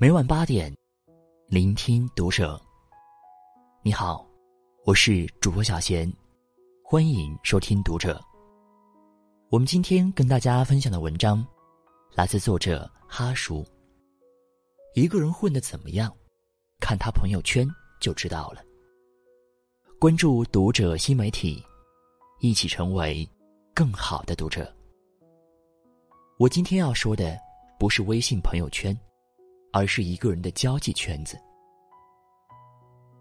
每晚八点，聆听读者。你好，我是主播小贤，欢迎收听读者。我们今天跟大家分享的文章，来自作者哈叔。一个人混的怎么样，看他朋友圈就知道了。关注读者新媒体，一起成为更好的读者。我今天要说的不是微信朋友圈。而是一个人的交际圈子。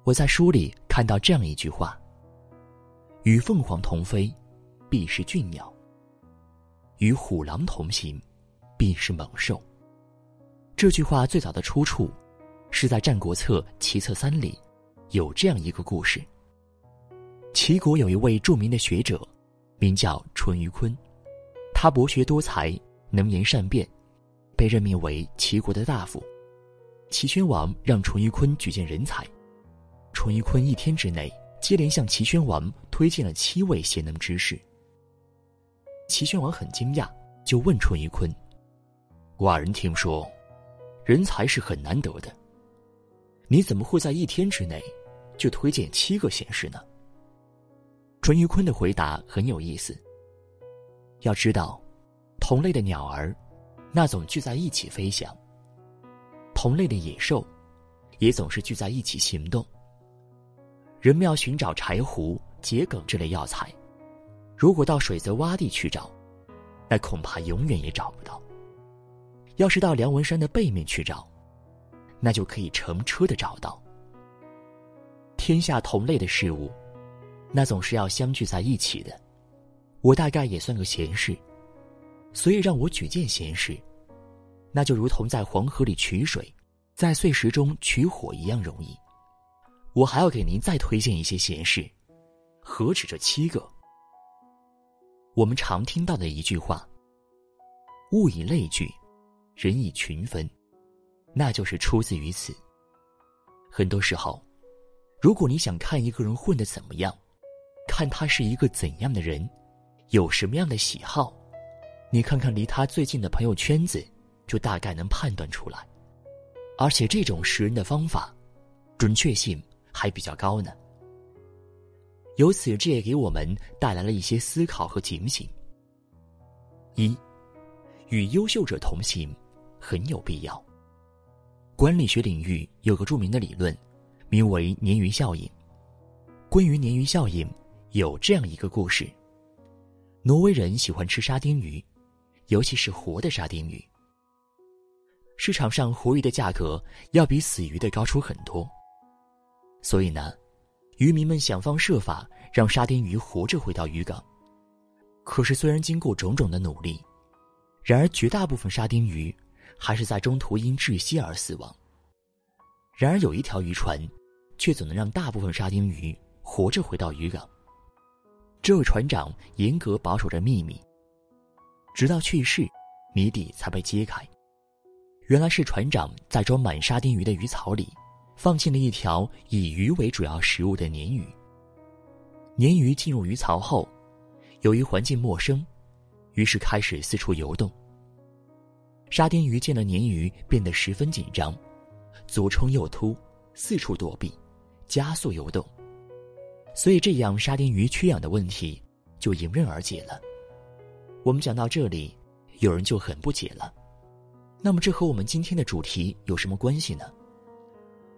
我在书里看到这样一句话：“与凤凰同飞，必是俊鸟；与虎狼同行，必是猛兽。”这句话最早的出处是在《战国策·齐策三》里，有这样一个故事：齐国有一位著名的学者，名叫淳于髡，他博学多才，能言善辩，被任命为齐国的大夫。齐宣王让淳于髡举荐人才，淳于髡一天之内接连向齐宣王推荐了七位贤能之士。齐宣王很惊讶，就问淳于髡：“寡人听说，人才是很难得的，你怎么会在一天之内就推荐七个贤士呢？”淳于髡的回答很有意思。要知道，同类的鸟儿，那总聚在一起飞翔。同类的野兽，也总是聚在一起行动。人们要寻找柴胡、桔梗这类药材，如果到水泽洼地去找，那恐怕永远也找不到。要是到梁文山的背面去找，那就可以乘车的找到。天下同类的事物，那总是要相聚在一起的。我大概也算个闲事，所以让我举荐闲事。那就如同在黄河里取水，在碎石中取火一样容易。我还要给您再推荐一些闲事，何止这七个？我们常听到的一句话：“物以类聚，人以群分”，那就是出自于此。很多时候，如果你想看一个人混得怎么样，看他是一个怎样的人，有什么样的喜好，你看看离他最近的朋友圈子。就大概能判断出来，而且这种识人的方法，准确性还比较高呢。由此，这也给我们带来了一些思考和警醒。一，与优秀者同行，很有必要。管理学领域有个著名的理论，名为鲶鱼效应。关于鲶鱼效应，有这样一个故事：挪威人喜欢吃沙丁鱼，尤其是活的沙丁鱼。市场上活鱼的价格要比死鱼的高出很多，所以呢，渔民们想方设法让沙丁鱼活着回到渔港。可是，虽然经过种种的努力，然而绝大部分沙丁鱼还是在中途因窒息而死亡。然而，有一条渔船却总能让大部分沙丁鱼活着回到渔港。这位船长严格保守着秘密，直到去世，谜底才被揭开。原来是船长在装满沙丁鱼的鱼槽里，放进了一条以鱼为主要食物的鲶鱼。鲶鱼进入鱼槽后，由于环境陌生，于是开始四处游动。沙丁鱼见了鲶鱼，变得十分紧张，左冲右突，四处躲避，加速游动。所以这样沙丁鱼缺氧的问题就迎刃而解了。我们讲到这里，有人就很不解了。那么这和我们今天的主题有什么关系呢？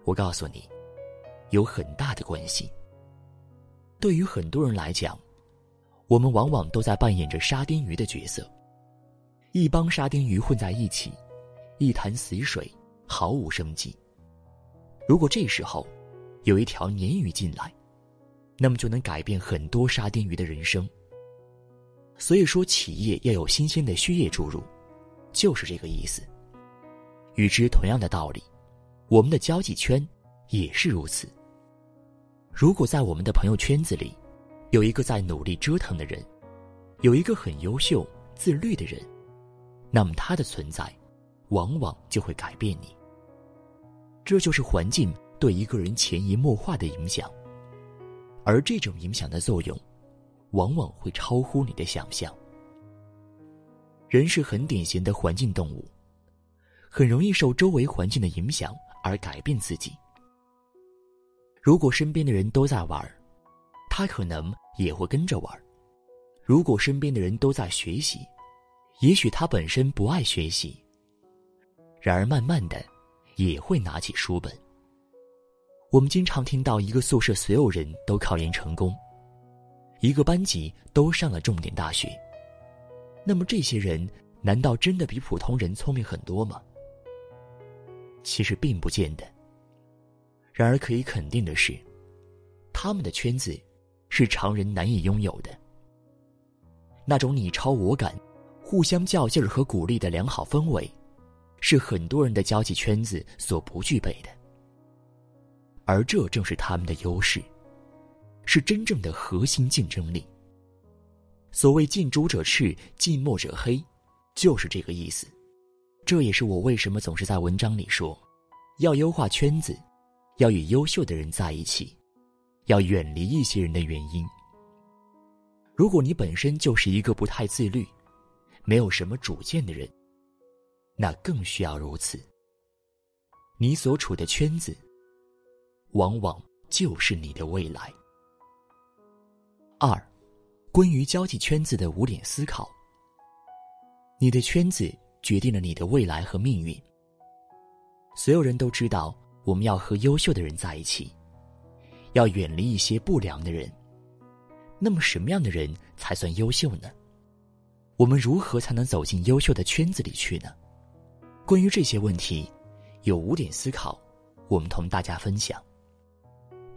我告诉你，有很大的关系。对于很多人来讲，我们往往都在扮演着沙丁鱼的角色，一帮沙丁鱼混在一起，一潭死水，毫无生机。如果这时候有一条鲶鱼进来，那么就能改变很多沙丁鱼的人生。所以说，企业要有新鲜的血液注入。就是这个意思。与之同样的道理，我们的交际圈也是如此。如果在我们的朋友圈子里，有一个在努力折腾的人，有一个很优秀、自律的人，那么他的存在，往往就会改变你。这就是环境对一个人潜移默化的影响，而这种影响的作用，往往会超乎你的想象。人是很典型的环境动物，很容易受周围环境的影响而改变自己。如果身边的人都在玩，他可能也会跟着玩；如果身边的人都在学习，也许他本身不爱学习。然而，慢慢的，也会拿起书本。我们经常听到一个宿舍所有人都考研成功，一个班级都上了重点大学。那么，这些人难道真的比普通人聪明很多吗？其实并不见得。然而，可以肯定的是，他们的圈子是常人难以拥有的。那种你超我赶、互相较劲儿和鼓励的良好氛围。是很多人的交际圈子所不具备的，而这正是他们的优势，是真正的核心竞争力。所谓近朱者赤，近墨者黑，就是这个意思。这也是我为什么总是在文章里说，要优化圈子，要与优秀的人在一起，要远离一些人的原因。如果你本身就是一个不太自律、没有什么主见的人，那更需要如此。你所处的圈子，往往就是你的未来。二，关于交际圈子的五点思考。你的圈子决定了你的未来和命运。所有人都知道，我们要和优秀的人在一起，要远离一些不良的人。那么，什么样的人才算优秀呢？我们如何才能走进优秀的圈子里去呢？关于这些问题，有五点思考，我们同大家分享。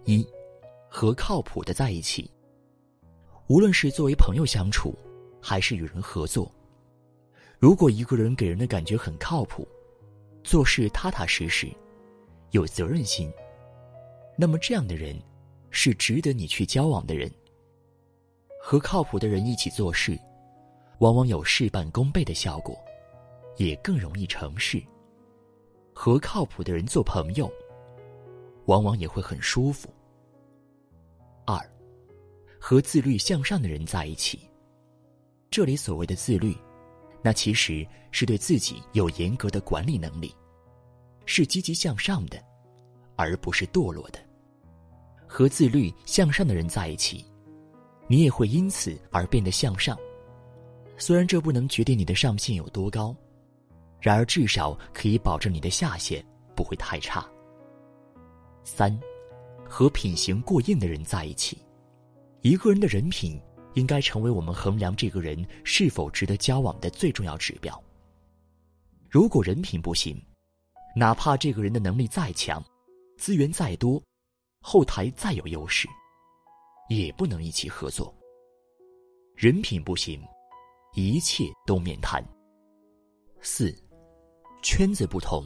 一，和靠谱的在一起。无论是作为朋友相处，还是与人合作，如果一个人给人的感觉很靠谱，做事踏踏实实，有责任心，那么这样的人是值得你去交往的人。和靠谱的人一起做事，往往有事半功倍的效果。也更容易成事。和靠谱的人做朋友，往往也会很舒服。二，和自律向上的人在一起。这里所谓的自律，那其实是对自己有严格的管理能力，是积极向上的，而不是堕落的。和自律向上的人在一起，你也会因此而变得向上。虽然这不能决定你的上限有多高。然而，至少可以保证你的下限不会太差。三，和品行过硬的人在一起。一个人的人品应该成为我们衡量这个人是否值得交往的最重要指标。如果人品不行，哪怕这个人的能力再强，资源再多，后台再有优势，也不能一起合作。人品不行，一切都免谈。四。圈子不同，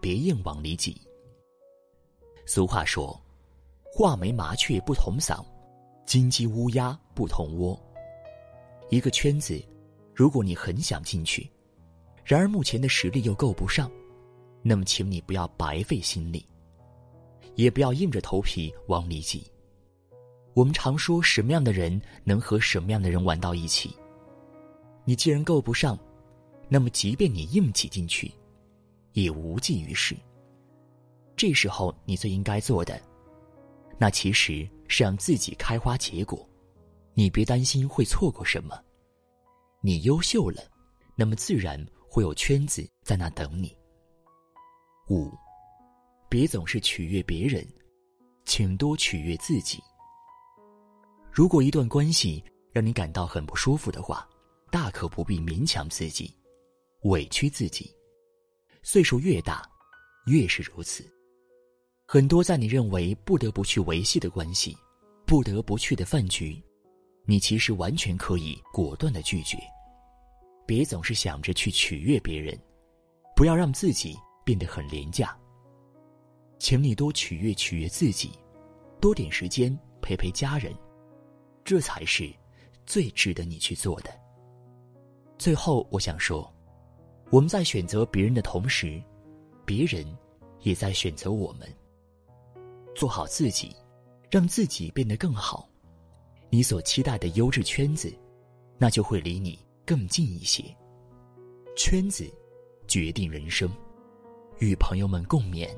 别硬往里挤。俗话说：“画眉麻雀不同嗓，金鸡乌鸦不同窝。”一个圈子，如果你很想进去，然而目前的实力又够不上，那么请你不要白费心力，也不要硬着头皮往里挤。我们常说，什么样的人能和什么样的人玩到一起？你既然够不上。那么，即便你硬挤进去，也无济于事。这时候，你最应该做的，那其实是让自己开花结果。你别担心会错过什么，你优秀了，那么自然会有圈子在那等你。五，别总是取悦别人，请多取悦自己。如果一段关系让你感到很不舒服的话，大可不必勉强自己。委屈自己，岁数越大，越是如此。很多在你认为不得不去维系的关系，不得不去的饭局，你其实完全可以果断的拒绝。别总是想着去取悦别人，不要让自己变得很廉价。请你多取悦取悦自己，多点时间陪陪家人，这才是最值得你去做的。最后，我想说。我们在选择别人的同时，别人也在选择我们。做好自己，让自己变得更好，你所期待的优质圈子，那就会离你更近一些。圈子，决定人生，与朋友们共勉。